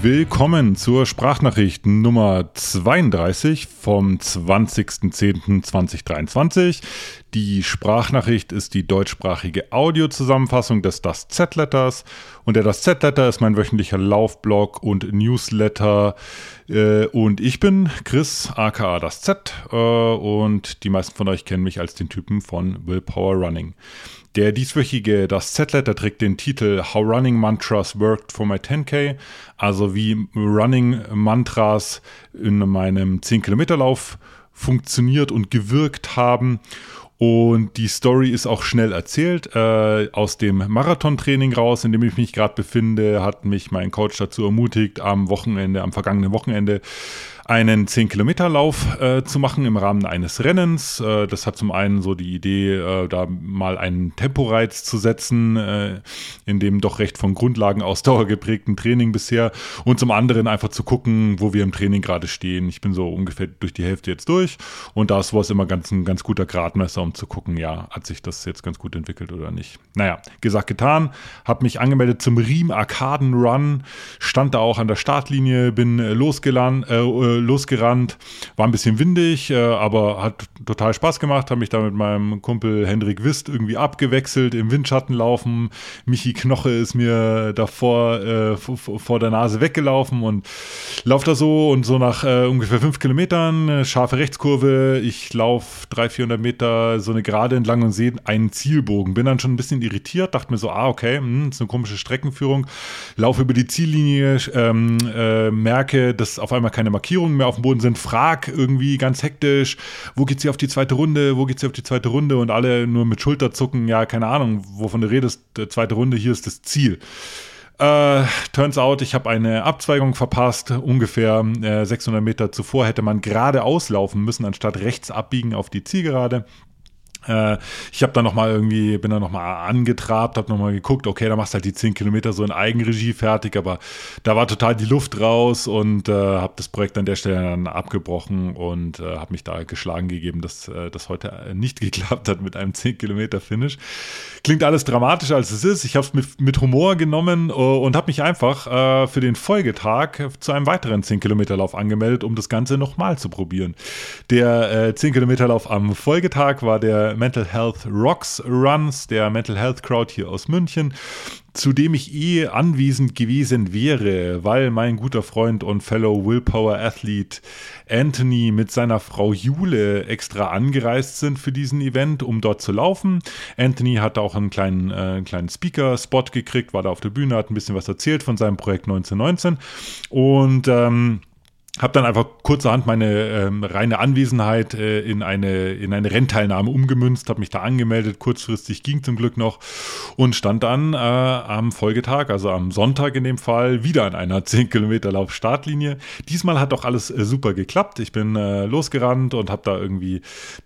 Willkommen zur Sprachnachricht Nummer 32 vom 20.10.2023. Die Sprachnachricht ist die deutschsprachige Audiozusammenfassung des Das Z-Letters und der Das Z-Letter ist mein wöchentlicher Laufblog und Newsletter äh, und ich bin Chris aka Das Z äh, und die meisten von euch kennen mich als den Typen von Willpower Running. Der dieswöchige Das Z-Letter trägt den Titel How Running Mantras Worked for My 10K, also wie Running Mantras in meinem 10-Kilometer-Lauf funktioniert und gewirkt haben. Und die Story ist auch schnell erzählt. Äh, aus dem Marathontraining raus, in dem ich mich gerade befinde, hat mich mein Coach dazu ermutigt, am Wochenende, am vergangenen Wochenende einen 10-Kilometer-Lauf äh, zu machen im Rahmen eines Rennens. Äh, das hat zum einen so die Idee, äh, da mal einen Temporeiz zu setzen, äh, in dem doch recht von Grundlagen Ausdauer geprägten Training bisher und zum anderen einfach zu gucken, wo wir im Training gerade stehen. Ich bin so ungefähr durch die Hälfte jetzt durch und da ist sowas immer ganz, ein ganz guter Gradmesser, um zu gucken, ja, hat sich das jetzt ganz gut entwickelt oder nicht. Naja, gesagt, getan, habe mich angemeldet zum Riem Arkaden Run, stand da auch an der Startlinie, bin äh, losgelandet, äh, losgerannt. War ein bisschen windig, äh, aber hat total Spaß gemacht. Habe mich da mit meinem Kumpel Hendrik Wist irgendwie abgewechselt, im Windschatten laufen. Michi Knoche ist mir davor äh, vor der Nase weggelaufen und laufe da so und so nach äh, ungefähr fünf Kilometern, scharfe Rechtskurve. Ich laufe 300, 400 Meter so eine Gerade entlang und sehe einen Zielbogen. Bin dann schon ein bisschen irritiert, dachte mir so, ah, okay, mh, hm, ist eine komische Streckenführung. Laufe über die Ziellinie, ähm, äh, merke, dass auf einmal keine Markierung Markierungen mehr auf dem Boden sind, frag irgendwie ganz hektisch, wo geht's hier auf die zweite Runde, wo geht's hier auf die zweite Runde und alle nur mit Schulterzucken, ja, keine Ahnung, wovon du redest, zweite Runde, hier ist das Ziel. Uh, turns out, ich habe eine Abzweigung verpasst. Ungefähr äh, 600 Meter zuvor hätte man gerade auslaufen müssen, anstatt rechts abbiegen auf die Zielgerade. Äh, ich habe dann noch mal irgendwie, bin dann noch mal angetrabt, habe noch mal geguckt, okay, da machst du halt die 10 Kilometer so in Eigenregie fertig, aber da war total die Luft raus und äh, habe das Projekt an der Stelle dann abgebrochen und äh, habe mich da geschlagen gegeben, dass äh, das heute nicht geklappt hat mit einem 10 Kilometer Finish. Klingt alles dramatischer als es ist. Ich habe es mit, mit Humor genommen uh, und habe mich einfach uh, für den Folgetag zu einem weiteren 10 Kilometer Lauf angemeldet, um das Ganze nochmal zu probieren. Der 10 Kilometer Lauf am Folgetag war der Mental Health Rocks Runs, der Mental Health Crowd hier aus München, zu dem ich eh anwesend gewesen wäre, weil mein guter Freund und Fellow Willpower Athlete Anthony mit seiner Frau Jule extra angereist sind für diesen Event, um dort zu laufen. Anthony hat auch einen kleinen, äh, kleinen Speaker-Spot gekriegt, war da auf der Bühne, hat ein bisschen was erzählt von seinem Projekt 1919 und ähm, habe dann einfach kurzerhand meine ähm, reine Anwesenheit äh, in, eine, in eine Rennteilnahme umgemünzt, habe mich da angemeldet, kurzfristig ging zum Glück noch und stand dann äh, am Folgetag, also am Sonntag in dem Fall, wieder an einer 10 Kilometer Lauf Startlinie. Diesmal hat auch alles äh, super geklappt. Ich bin äh, losgerannt und habe da irgendwie,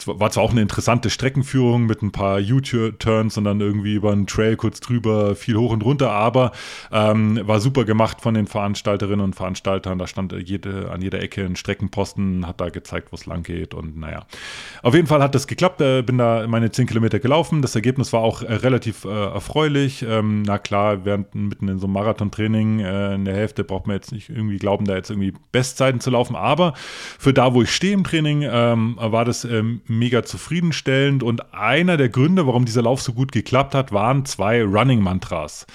war zwar auch eine interessante Streckenführung mit ein paar U-Turns und dann irgendwie über einen Trail kurz drüber, viel hoch und runter, aber ähm, war super gemacht von den Veranstalterinnen und Veranstaltern. Da stand jede an jeder Ecke ein Streckenposten, hat da gezeigt, wo es lang geht und naja. Auf jeden Fall hat das geklappt, äh, bin da meine 10 Kilometer gelaufen. Das Ergebnis war auch äh, relativ äh, erfreulich. Ähm, na klar, während mitten in so einem Marathontraining äh, in der Hälfte braucht man jetzt nicht irgendwie glauben, da jetzt irgendwie Bestzeiten zu laufen, aber für da, wo ich stehe im Training, ähm, war das ähm, mega zufriedenstellend und einer der Gründe, warum dieser Lauf so gut geklappt hat, waren zwei Running Mantras.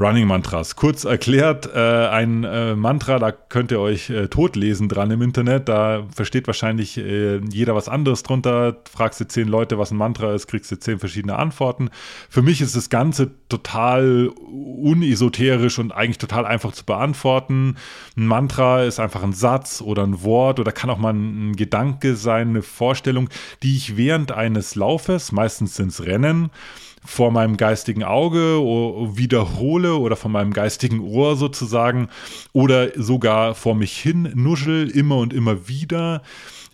Running Mantras. Kurz erklärt, äh, ein äh, Mantra, da könnt ihr euch äh, totlesen dran im Internet. Da versteht wahrscheinlich äh, jeder was anderes drunter. Fragst du zehn Leute, was ein Mantra ist, kriegst du zehn verschiedene Antworten. Für mich ist das Ganze total unesoterisch und eigentlich total einfach zu beantworten. Ein Mantra ist einfach ein Satz oder ein Wort oder kann auch mal ein, ein Gedanke sein, eine Vorstellung, die ich während eines Laufes, meistens sind es Rennen, vor meinem geistigen Auge wiederhole oder vor meinem geistigen Ohr sozusagen oder sogar vor mich hin nuschel immer und immer wieder.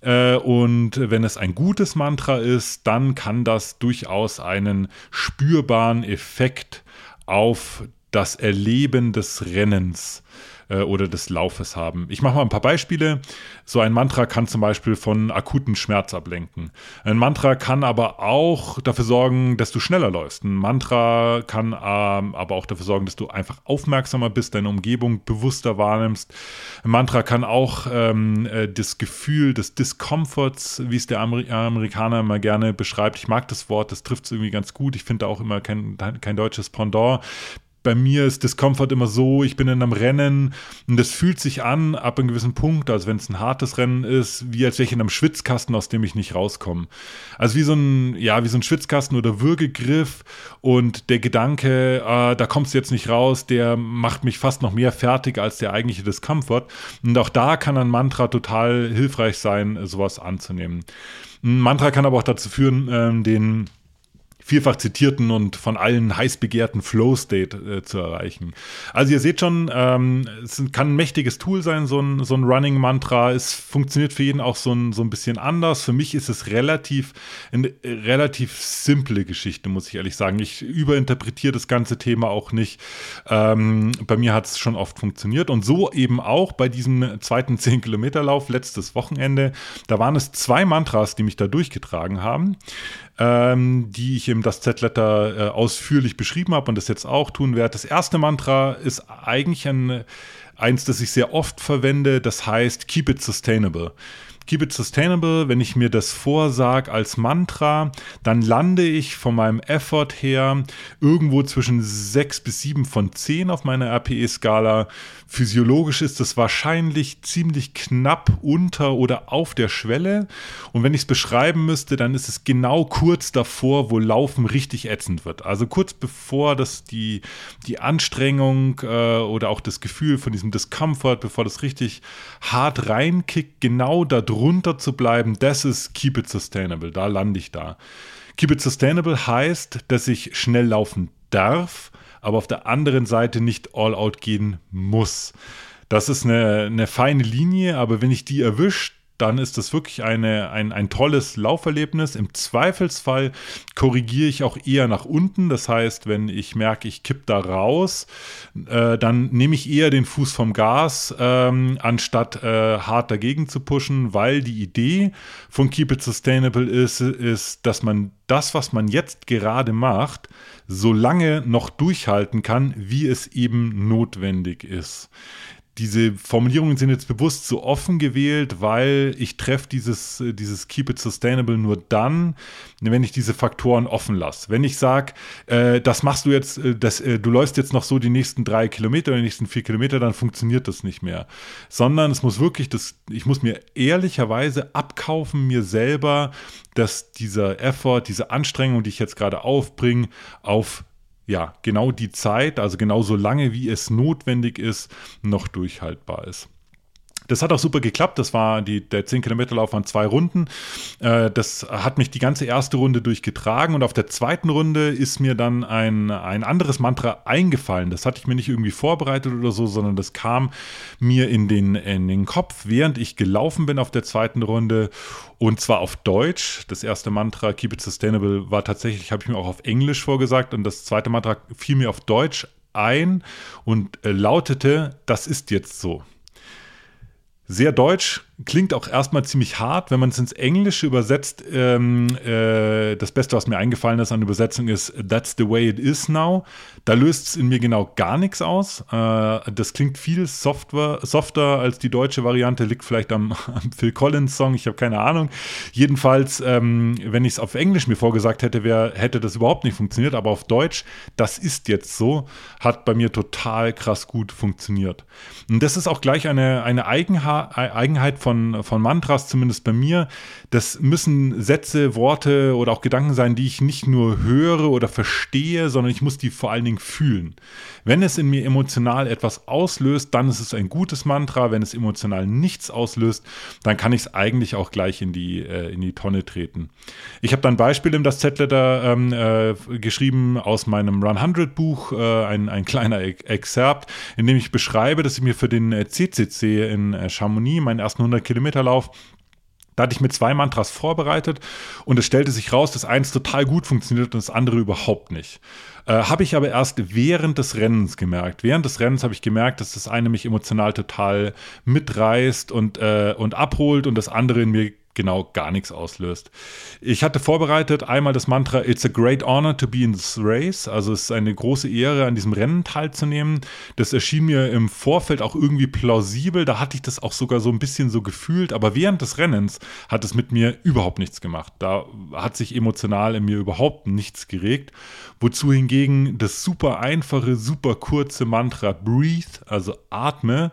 Äh, und wenn es ein gutes Mantra ist, dann kann das durchaus einen spürbaren Effekt auf das Erleben des Rennens äh, oder des Laufes haben. Ich mache mal ein paar Beispiele. So ein Mantra kann zum Beispiel von akuten Schmerz ablenken. Ein Mantra kann aber auch dafür sorgen, dass du schneller läufst. Ein Mantra kann ähm, aber auch dafür sorgen, dass du einfach aufmerksamer bist, deine Umgebung bewusster wahrnimmst. Ein Mantra kann auch ähm, äh, das Gefühl des Discomforts, wie es der Amer Amerikaner immer gerne beschreibt. Ich mag das Wort, das trifft es irgendwie ganz gut. Ich finde auch immer kein, kein deutsches Pendant bei mir ist Discomfort immer so, ich bin in einem Rennen und es fühlt sich an, ab einem gewissen Punkt, also wenn es ein hartes Rennen ist, wie als wäre ich in einem Schwitzkasten, aus dem ich nicht rauskomme. Also wie so ein, ja, wie so ein Schwitzkasten oder Würgegriff und der Gedanke, äh, da kommst du jetzt nicht raus, der macht mich fast noch mehr fertig als der eigentliche Discomfort. Und auch da kann ein Mantra total hilfreich sein, sowas anzunehmen. Ein Mantra kann aber auch dazu führen, ähm, den vielfach zitierten und von allen heiß begehrten Flow-State äh, zu erreichen. Also ihr seht schon, ähm, es kann ein mächtiges Tool sein, so ein, so ein Running-Mantra. Es funktioniert für jeden auch so ein, so ein bisschen anders. Für mich ist es relativ, eine relativ simple Geschichte, muss ich ehrlich sagen. Ich überinterpretiere das ganze Thema auch nicht. Ähm, bei mir hat es schon oft funktioniert und so eben auch bei diesem zweiten 10-Kilometer-Lauf letztes Wochenende. Da waren es zwei Mantras, die mich da durchgetragen haben ähm, die ich im Das Z-Letter äh, ausführlich beschrieben habe und das jetzt auch tun werde. Das erste Mantra ist eigentlich ein, eins, das ich sehr oft verwende, das heißt Keep it sustainable. Keep it sustainable, wenn ich mir das vorsage als Mantra, dann lande ich von meinem Effort her irgendwo zwischen 6 bis 7 von 10 auf meiner RPE-Skala. Physiologisch ist es wahrscheinlich ziemlich knapp unter oder auf der Schwelle. Und wenn ich es beschreiben müsste, dann ist es genau kurz davor, wo Laufen richtig ätzend wird. Also kurz bevor das die, die Anstrengung äh, oder auch das Gefühl von diesem Discomfort, bevor das richtig hart reinkickt, genau da drunter zu bleiben, das ist Keep It Sustainable. Da lande ich da. Keep It Sustainable heißt, dass ich schnell laufen darf, aber auf der anderen Seite nicht all out gehen muss. Das ist eine, eine feine Linie, aber wenn ich die erwischt, dann ist das wirklich eine, ein, ein tolles Lauferlebnis. Im Zweifelsfall korrigiere ich auch eher nach unten. Das heißt, wenn ich merke, ich kipp da raus, äh, dann nehme ich eher den Fuß vom Gas, ähm, anstatt äh, hart dagegen zu pushen, weil die Idee von Keep It Sustainable ist, ist, dass man das, was man jetzt gerade macht, so lange noch durchhalten kann, wie es eben notwendig ist diese Formulierungen sind jetzt bewusst so offen gewählt, weil ich treffe dieses, äh, dieses Keep It Sustainable nur dann, wenn ich diese Faktoren offen lasse. Wenn ich sage, äh, das machst du jetzt, äh, das, äh, du läufst jetzt noch so die nächsten drei Kilometer oder die nächsten vier Kilometer, dann funktioniert das nicht mehr. Sondern es muss wirklich, das, ich muss mir ehrlicherweise abkaufen, mir selber, dass dieser Effort, diese Anstrengung, die ich jetzt gerade aufbringe, auf ja, genau die Zeit, also genau so lange, wie es notwendig ist, noch durchhaltbar ist. Das hat auch super geklappt. Das war die, der 10 Kilometer Lauf an zwei Runden. Äh, das hat mich die ganze erste Runde durchgetragen und auf der zweiten Runde ist mir dann ein, ein anderes Mantra eingefallen. Das hatte ich mir nicht irgendwie vorbereitet oder so, sondern das kam mir in den, in den Kopf, während ich gelaufen bin auf der zweiten Runde und zwar auf Deutsch. Das erste Mantra, Keep It Sustainable, war tatsächlich, habe ich mir auch auf Englisch vorgesagt und das zweite Mantra fiel mir auf Deutsch ein und äh, lautete, das ist jetzt so sehr deutsch, klingt auch erstmal ziemlich hart, wenn man es ins Englische übersetzt. Ähm, äh, das Beste, was mir eingefallen ist an Übersetzung, ist That's the way it is now. Da löst es in mir genau gar nichts aus. Äh, das klingt viel Software, softer als die deutsche Variante, liegt vielleicht am, am Phil Collins Song, ich habe keine Ahnung. Jedenfalls, ähm, wenn ich es auf Englisch mir vorgesagt hätte, wär, hätte das überhaupt nicht funktioniert, aber auf Deutsch, das ist jetzt so, hat bei mir total krass gut funktioniert. Und das ist auch gleich eine, eine Eigenheit Eigenheit von, von Mantras, zumindest bei mir. Das müssen Sätze, Worte oder auch Gedanken sein, die ich nicht nur höre oder verstehe, sondern ich muss die vor allen Dingen fühlen. Wenn es in mir emotional etwas auslöst, dann ist es ein gutes Mantra. Wenn es emotional nichts auslöst, dann kann ich es eigentlich auch gleich in die, äh, in die Tonne treten. Ich habe dann ein Beispiel in das Z-Letter ähm, äh, geschrieben aus meinem Run 100 Buch, äh, ein, ein kleiner Excerpt, in dem ich beschreibe, dass ich mir für den CCC äh, in äh, Chamonix, meinen ersten 100 Kilometer Lauf, Da hatte ich mir zwei Mantras vorbereitet und es stellte sich raus, dass eins total gut funktioniert und das andere überhaupt nicht. Äh, habe ich aber erst während des Rennens gemerkt. Während des Rennens habe ich gemerkt, dass das eine mich emotional total mitreißt und, äh, und abholt und das andere in mir genau gar nichts auslöst. Ich hatte vorbereitet einmal das Mantra It's a great honor to be in this race. Also es ist eine große Ehre, an diesem Rennen teilzunehmen. Das erschien mir im Vorfeld auch irgendwie plausibel. Da hatte ich das auch sogar so ein bisschen so gefühlt. Aber während des Rennens hat es mit mir überhaupt nichts gemacht. Da hat sich emotional in mir überhaupt nichts geregt. Wozu hingegen das super einfache, super kurze Mantra Breathe, also atme,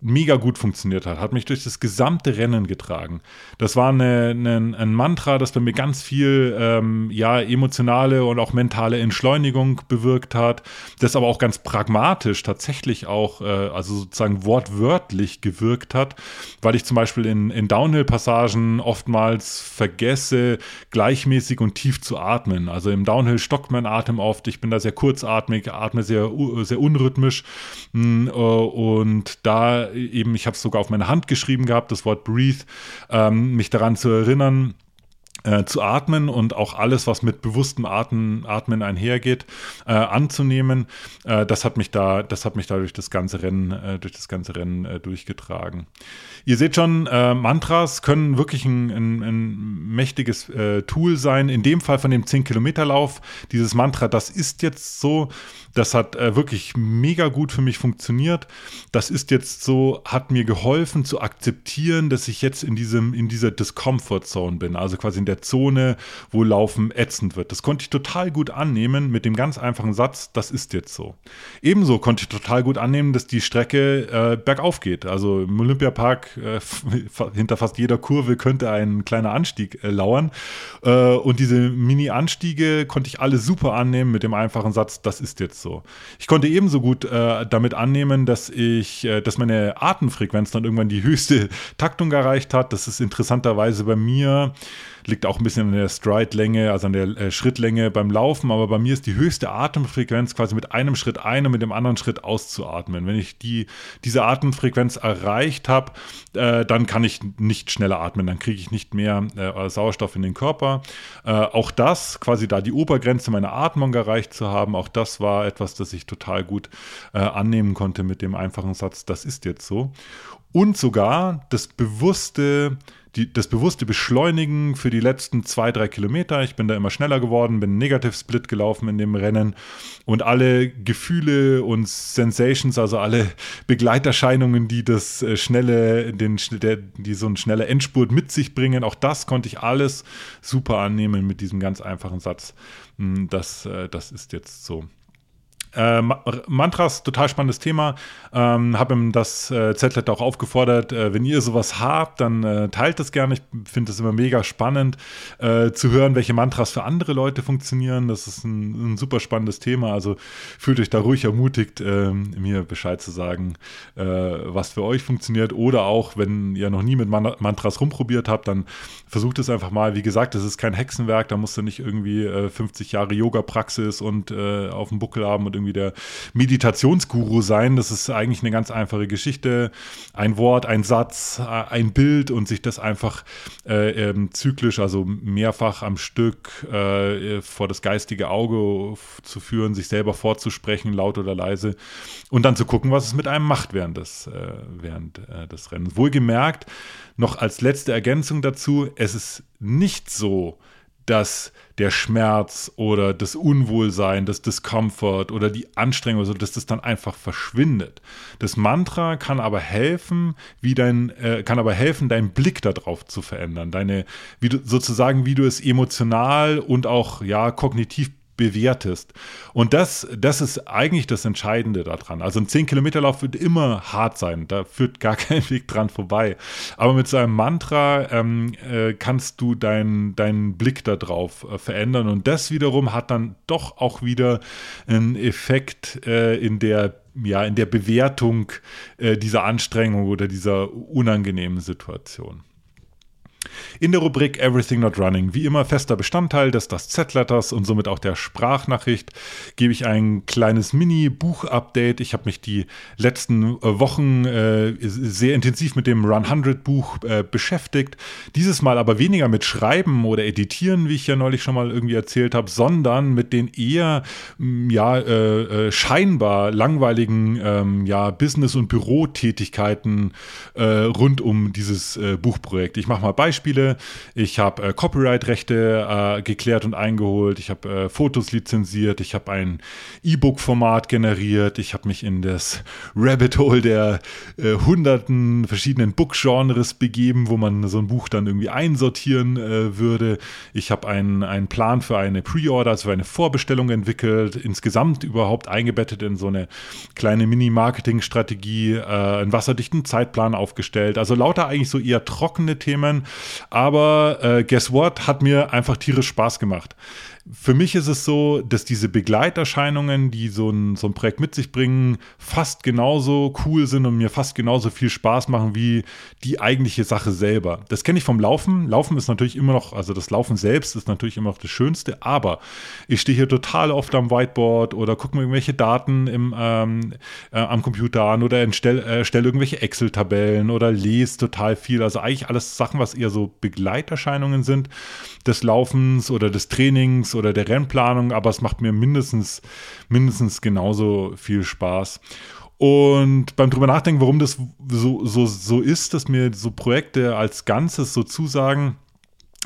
mega gut funktioniert hat, hat mich durch das gesamte Rennen getragen. Das war eine, eine, ein Mantra, das bei mir ganz viel ähm, ja, emotionale und auch mentale Entschleunigung bewirkt hat, das aber auch ganz pragmatisch tatsächlich auch, äh, also sozusagen wortwörtlich gewirkt hat, weil ich zum Beispiel in, in Downhill-Passagen oftmals vergesse, gleichmäßig und tief zu atmen. Also im Downhill stockt mein Atem oft, ich bin da sehr kurzatmig, atme sehr, sehr unrhythmisch mm, äh, und da eben, ich habe es sogar auf meine Hand geschrieben gehabt, das Wort Breathe, ähm, mich daran zu erinnern, äh, zu atmen und auch alles, was mit bewusstem Atmen, Atmen einhergeht, äh, anzunehmen. Äh, das hat mich da, das hat mich da durch das ganze Rennen, äh, durch das ganze Rennen äh, durchgetragen. Ihr seht schon, äh, Mantras können wirklich ein, ein, ein mächtiges Tool sein. In dem Fall von dem 10-Kilometer-Lauf, dieses Mantra, das ist jetzt so, das hat wirklich mega gut für mich funktioniert. Das ist jetzt so, hat mir geholfen zu akzeptieren, dass ich jetzt in diesem, in dieser Discomfort Zone bin, also quasi in der Zone, wo Laufen ätzend wird. Das konnte ich total gut annehmen mit dem ganz einfachen Satz, das ist jetzt so. Ebenso konnte ich total gut annehmen, dass die Strecke äh, bergauf geht. Also im Olympiapark äh, hinter fast jeder Kurve könnte ein kleiner Anstieg äh, lauern. Äh, und diese Mini-Anstiege konnte ich alle super annehmen mit dem einfachen Satz, das ist jetzt so. Ich konnte ebenso gut äh, damit annehmen, dass ich, äh, dass meine Atemfrequenz dann irgendwann die höchste Taktung erreicht hat. Das ist interessanterweise bei mir liegt auch ein bisschen an der Stride-Länge, also an der äh, Schrittlänge beim Laufen, aber bei mir ist die höchste Atemfrequenz quasi mit einem Schritt ein und mit dem anderen Schritt auszuatmen. Wenn ich die, diese Atemfrequenz erreicht habe, äh, dann kann ich nicht schneller atmen, dann kriege ich nicht mehr äh, Sauerstoff in den Körper. Äh, auch das, quasi da die Obergrenze meiner Atmung erreicht zu haben, auch das war etwas, das ich total gut äh, annehmen konnte mit dem einfachen Satz, das ist jetzt so. Und sogar das bewusste die, das bewusste Beschleunigen für die letzten zwei, drei Kilometer. Ich bin da immer schneller geworden, bin Negative Split gelaufen in dem Rennen und alle Gefühle und Sensations, also alle Begleiterscheinungen, die das äh, schnelle, den, der, die so ein schneller Endspurt mit sich bringen, auch das konnte ich alles super annehmen mit diesem ganz einfachen Satz. Hm, das, äh, das ist jetzt so. Äh, Mantras, total spannendes Thema. Ähm, Habe ihm das äh, Z-Letter auch aufgefordert, äh, wenn ihr sowas habt, dann äh, teilt das gerne. Ich finde es immer mega spannend äh, zu hören, welche Mantras für andere Leute funktionieren. Das ist ein, ein super spannendes Thema. Also fühlt euch da ruhig ermutigt, ähm, mir Bescheid zu sagen, äh, was für euch funktioniert. Oder auch, wenn ihr noch nie mit Man Mantras rumprobiert habt, dann versucht es einfach mal. Wie gesagt, das ist kein Hexenwerk, da musst du nicht irgendwie 50 Jahre Yoga-Praxis und auf dem Buckel haben und irgendwie der Meditationsguru sein. Das ist eigentlich eine ganz einfache Geschichte. Ein Wort, ein Satz, äh, ein Bild und sich das einfach äh, ähm, zyklisch, also mehrfach am Stück äh, vor das geistige Auge zu führen, sich selber vorzusprechen, laut oder leise und dann zu gucken, was es mit einem macht während des, äh, während, äh, des Rennens. Wohlgemerkt, noch als letzte Ergänzung dazu, es ist nicht so, dass der Schmerz oder das Unwohlsein, das Discomfort oder die Anstrengung, also dass das dann einfach verschwindet. Das Mantra kann aber helfen, wie dein, äh, kann aber helfen, deinen Blick darauf zu verändern, deine, wie du, sozusagen, wie du es emotional und auch ja kognitiv bewertest. Und das, das ist eigentlich das Entscheidende daran. Also ein 10-Kilometer-Lauf wird immer hart sein, da führt gar kein Weg dran vorbei. Aber mit so einem Mantra ähm, äh, kannst du deinen dein Blick darauf äh, verändern und das wiederum hat dann doch auch wieder einen Effekt äh, in der ja, in der Bewertung äh, dieser Anstrengung oder dieser unangenehmen Situation. In der Rubrik Everything Not Running, wie immer fester Bestandteil des Das Z-Letters und somit auch der Sprachnachricht, gebe ich ein kleines Mini-Buch-Update. Ich habe mich die letzten äh, Wochen äh, sehr intensiv mit dem Run 100 Buch äh, beschäftigt. Dieses Mal aber weniger mit Schreiben oder Editieren, wie ich ja neulich schon mal irgendwie erzählt habe, sondern mit den eher mm, ja, äh, äh, scheinbar langweiligen ähm, ja, Business- und Bürotätigkeiten äh, rund um dieses Buchprojekt. Ich mache mal Beispiele. Ich habe äh, Copyright-Rechte äh, geklärt und eingeholt. Ich habe äh, Fotos lizenziert. Ich habe ein E-Book-Format generiert. Ich habe mich in das Rabbit Hole der äh, hunderten verschiedenen Book-Genres begeben, wo man so ein Buch dann irgendwie einsortieren würde. Ich habe einen, einen Plan für eine Pre-Order, also für eine Vorbestellung entwickelt. Insgesamt überhaupt eingebettet in so eine kleine Mini-Marketing-Strategie, äh, einen wasserdichten Zeitplan aufgestellt. Also lauter eigentlich so eher trockene Themen. Aber äh, guess what? Hat mir einfach tierisch Spaß gemacht für mich ist es so, dass diese Begleiterscheinungen, die so ein, so ein Projekt mit sich bringen, fast genauso cool sind und mir fast genauso viel Spaß machen wie die eigentliche Sache selber. Das kenne ich vom Laufen. Laufen ist natürlich immer noch, also das Laufen selbst ist natürlich immer noch das Schönste, aber ich stehe hier total oft am Whiteboard oder gucke mir irgendwelche Daten im, ähm, äh, am Computer an oder erstelle äh, irgendwelche Excel-Tabellen oder lese total viel. Also eigentlich alles Sachen, was eher so Begleiterscheinungen sind des Laufens oder des Trainings der Rennplanung, aber es macht mir mindestens, mindestens genauso viel Spaß. Und beim drüber nachdenken, warum das so, so, so ist, dass mir so Projekte als Ganzes so zusagen,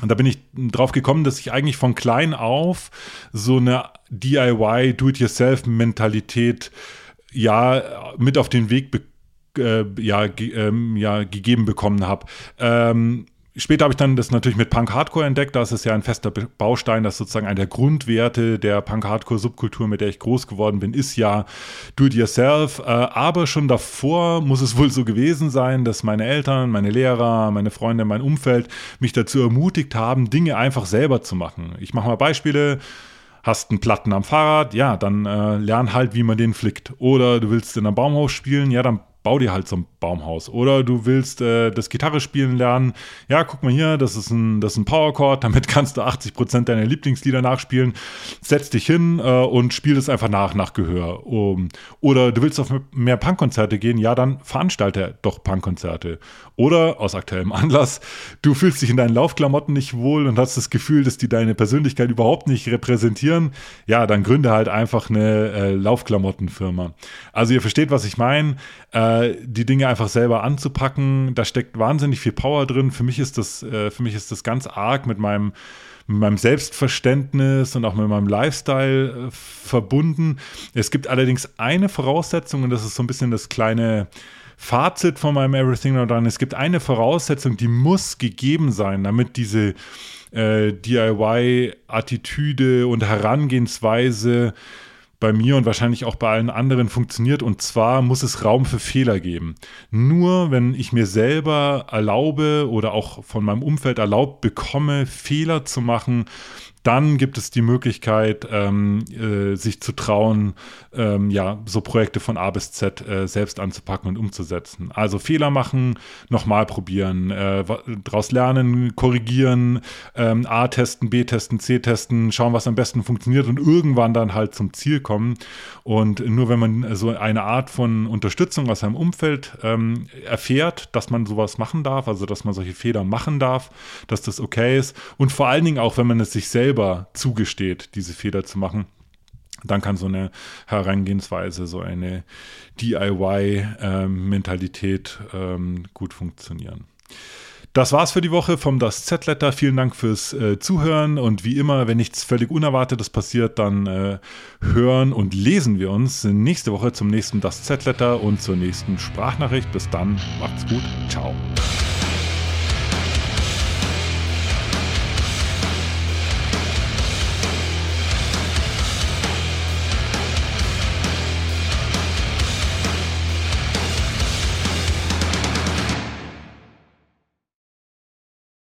und da bin ich drauf gekommen, dass ich eigentlich von klein auf so eine DIY, Do-it-yourself-Mentalität ja mit auf den Weg äh, ja, ähm, ja, gegeben bekommen habe. Ähm, Später habe ich dann das natürlich mit Punk Hardcore entdeckt. Das ist ja ein fester Baustein. Das ist sozusagen einer der Grundwerte der Punk Hardcore Subkultur, mit der ich groß geworden bin, ist ja Do It Yourself. Äh, aber schon davor muss es wohl so gewesen sein, dass meine Eltern, meine Lehrer, meine Freunde, mein Umfeld mich dazu ermutigt haben, Dinge einfach selber zu machen. Ich mache mal Beispiele hast einen Platten am Fahrrad, ja, dann äh, lern halt, wie man den flickt. Oder du willst in einem Baumhaus spielen, ja, dann bau dir halt so ein Baumhaus. Oder du willst äh, das Gitarre spielen lernen. Ja, guck mal hier, das ist ein, ein Powerchord, damit kannst du 80% deiner Lieblingslieder nachspielen. Setz dich hin äh, und spiel es einfach nach, nach Gehör. Um, oder du willst auf mehr Punkkonzerte gehen, ja, dann veranstalte doch Punkkonzerte. Oder aus aktuellem Anlass, du fühlst dich in deinen Laufklamotten nicht wohl und hast das Gefühl, dass die deine Persönlichkeit überhaupt nicht repräsentieren. Ja, dann gründe halt einfach eine äh, Laufklamottenfirma. Also ihr versteht, was ich meine. Äh, die Dinge einfach selber anzupacken. Da steckt wahnsinnig viel Power drin. Für mich ist das, äh, für mich ist das ganz arg mit meinem mit meinem Selbstverständnis und auch mit meinem Lifestyle äh, verbunden. Es gibt allerdings eine Voraussetzung und das ist so ein bisschen das kleine Fazit von meinem Everything Not Done. Es gibt eine Voraussetzung, die muss gegeben sein, damit diese äh, DIY-Attitüde und Herangehensweise bei mir und wahrscheinlich auch bei allen anderen funktioniert. Und zwar muss es Raum für Fehler geben. Nur wenn ich mir selber erlaube oder auch von meinem Umfeld erlaubt bekomme, Fehler zu machen, dann gibt es die Möglichkeit, ähm, äh, sich zu trauen, ähm, ja, so Projekte von A bis Z äh, selbst anzupacken und umzusetzen. Also Fehler machen, nochmal probieren, äh, daraus lernen, korrigieren, ähm, A testen, B testen, C testen, schauen, was am besten funktioniert und irgendwann dann halt zum Ziel kommen. Und nur wenn man so eine Art von Unterstützung aus seinem Umfeld ähm, erfährt, dass man sowas machen darf, also dass man solche Fehler machen darf, dass das okay ist und vor allen Dingen auch, wenn man es sich selber selber zugesteht, diese Fehler zu machen, dann kann so eine Herangehensweise, so eine DIY-Mentalität ähm, ähm, gut funktionieren. Das war's für die Woche vom Das Z-Letter. Vielen Dank fürs äh, Zuhören und wie immer, wenn nichts völlig Unerwartetes passiert, dann äh, hören und lesen wir uns nächste Woche zum nächsten Das Z-Letter und zur nächsten Sprachnachricht. Bis dann, macht's gut, ciao.